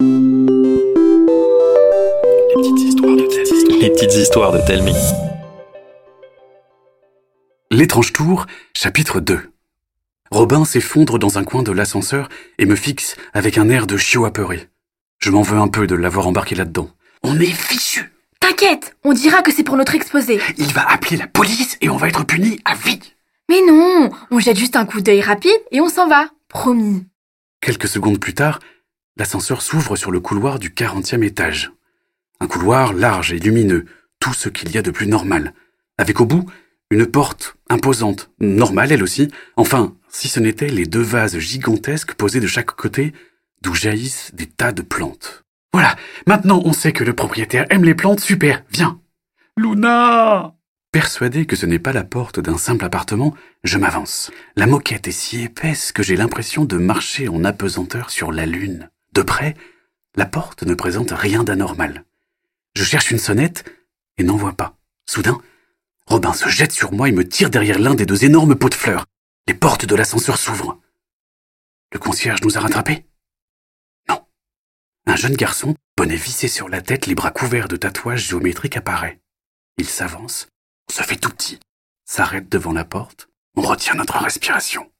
Les petites histoires de Telmi. Les petites histoires de Telmi. L'étrange tour, chapitre 2. Robin s'effondre dans un coin de l'ascenseur et me fixe avec un air de chiot apeuré. Je m'en veux un peu de l'avoir embarqué là-dedans. On est fichu T'inquiète, on dira que c'est pour notre exposé. Il va appeler la police et on va être puni à vie Mais non, on jette juste un coup d'œil rapide et on s'en va. Promis. Quelques secondes plus tard, l'ascenseur s'ouvre sur le couloir du 40e étage. Un couloir large et lumineux, tout ce qu'il y a de plus normal. Avec au bout, une porte imposante, normale elle aussi, enfin, si ce n'étaient les deux vases gigantesques posés de chaque côté, d'où jaillissent des tas de plantes. Voilà, maintenant on sait que le propriétaire aime les plantes, super, viens. Luna Persuadé que ce n'est pas la porte d'un simple appartement, je m'avance. La moquette est si épaisse que j'ai l'impression de marcher en apesanteur sur la lune. De près, la porte ne présente rien d'anormal. Je cherche une sonnette et n'en vois pas. Soudain, Robin se jette sur moi et me tire derrière l'un des deux énormes pots de fleurs. Les portes de l'ascenseur s'ouvrent. Le concierge nous a rattrapés? Non. Un jeune garçon, bonnet vissé sur la tête, les bras couverts de tatouages géométriques apparaît. Il s'avance, se fait tout petit, s'arrête devant la porte, on retient notre respiration,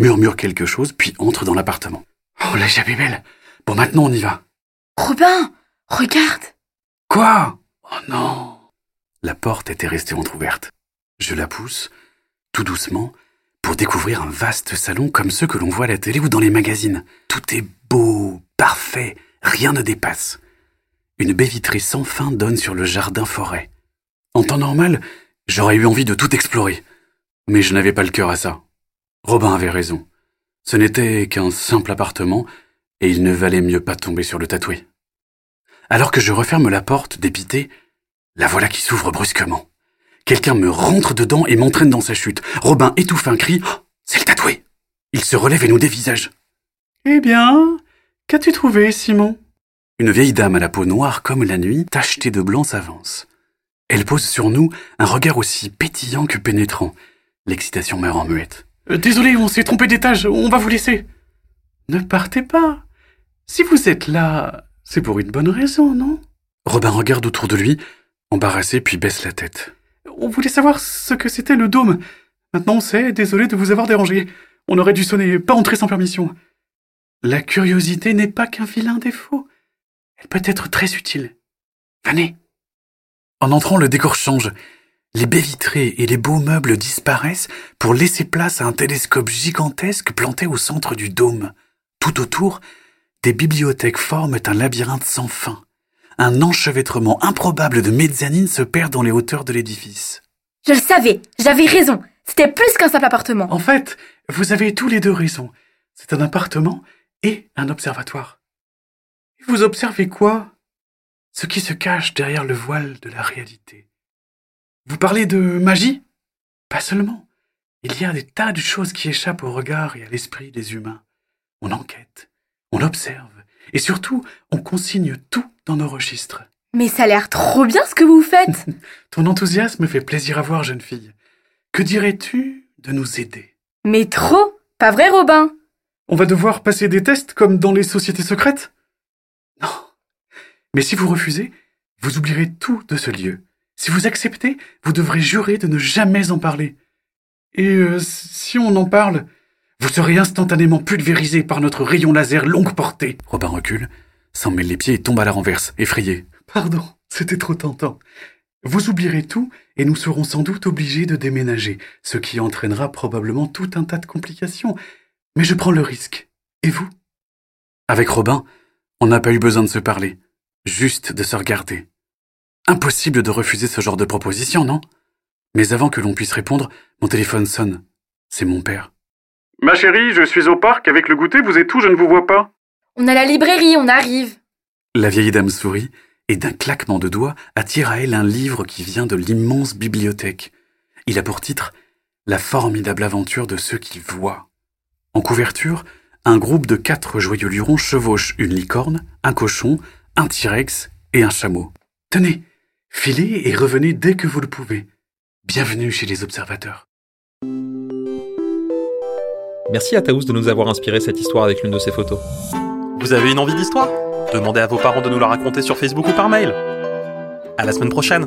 murmure quelque chose, puis entre dans l'appartement. Oh, la belle Bon, maintenant on y va. Robin, regarde. Quoi? Oh non La porte était restée entr'ouverte. Je la pousse, tout doucement, pour découvrir un vaste salon comme ceux que l'on voit à la télé ou dans les magazines. Tout est beau, parfait, rien ne dépasse. Une baie vitrée sans fin donne sur le jardin forêt. En temps normal, j'aurais eu envie de tout explorer. Mais je n'avais pas le cœur à ça. Robin avait raison. Ce n'était qu'un simple appartement, et il ne valait mieux pas tomber sur le tatoué. Alors que je referme la porte, dépité, la voilà qui s'ouvre brusquement. Quelqu'un me rentre dedans et m'entraîne dans sa chute. Robin étouffe un cri. Oh, c'est le tatoué. Il se relève et nous dévisage. Eh bien, qu'as-tu trouvé, Simon? Une vieille dame à la peau noire comme la nuit, tachetée de blanc, s'avance. Elle pose sur nous un regard aussi pétillant que pénétrant. L'excitation me rend muette. Euh, désolé, on s'est trompé d'étage, on va vous laisser. Ne partez pas. Si vous êtes là, c'est pour une bonne raison, non? Robin regarde autour de lui, embarrassé, puis baisse la tête. On voulait savoir ce que c'était le dôme. Maintenant on sait, désolé de vous avoir dérangé. On aurait dû sonner, pas entrer sans permission. La curiosité n'est pas qu'un vilain défaut. Elle peut être très utile. Venez. En entrant, le décor change. Les baies vitrées et les beaux meubles disparaissent pour laisser place à un télescope gigantesque planté au centre du dôme. Tout autour, des bibliothèques forment un labyrinthe sans fin. Un enchevêtrement improbable de mezzanines se perd dans les hauteurs de l'édifice. Je le savais, j'avais raison. C'était plus qu'un simple appartement. En fait, vous avez tous les deux raison. C'est un appartement et un observatoire. Vous observez quoi? Ce qui se cache derrière le voile de la réalité. Vous parlez de magie? Pas seulement. Il y a des tas de choses qui échappent au regard et à l'esprit des humains. On enquête, on observe, et surtout, on consigne tout dans nos registres. Mais ça a l'air trop bien ce que vous faites. Ton enthousiasme fait plaisir à voir, jeune fille. Que dirais-tu de nous aider? Mais trop Pas vrai, Robin? On va devoir passer des tests comme dans les sociétés secrètes? Non. Mais si vous refusez, vous oublierez tout de ce lieu. Si vous acceptez, vous devrez jurer de ne jamais en parler. Et euh, si on en parle, vous serez instantanément pulvérisé par notre rayon laser longue portée. Robin recule, s'en mêle les pieds et tombe à la renverse, effrayé. Pardon, c'était trop tentant. Vous oublierez tout et nous serons sans doute obligés de déménager, ce qui entraînera probablement tout un tas de complications. Mais je prends le risque. Et vous? Avec Robin, on n'a pas eu besoin de se parler, juste de se regarder. Impossible de refuser ce genre de proposition, non? Mais avant que l'on puisse répondre, mon téléphone sonne. C'est mon père. Ma chérie, je suis au parc avec le goûter, vous êtes où Je ne vous vois pas. On a la librairie, on arrive. La vieille dame sourit et d'un claquement de doigts attire à elle un livre qui vient de l'immense bibliothèque. Il a pour titre La formidable aventure de ceux qui voient. En couverture, un groupe de quatre joyeux lurons chevauche une licorne, un cochon, un T-Rex et un chameau. Tenez, filez et revenez dès que vous le pouvez. Bienvenue chez les observateurs. Merci à Taous de nous avoir inspiré cette histoire avec l'une de ses photos. Vous avez une envie d'histoire? Demandez à vos parents de nous la raconter sur Facebook ou par mail. À la semaine prochaine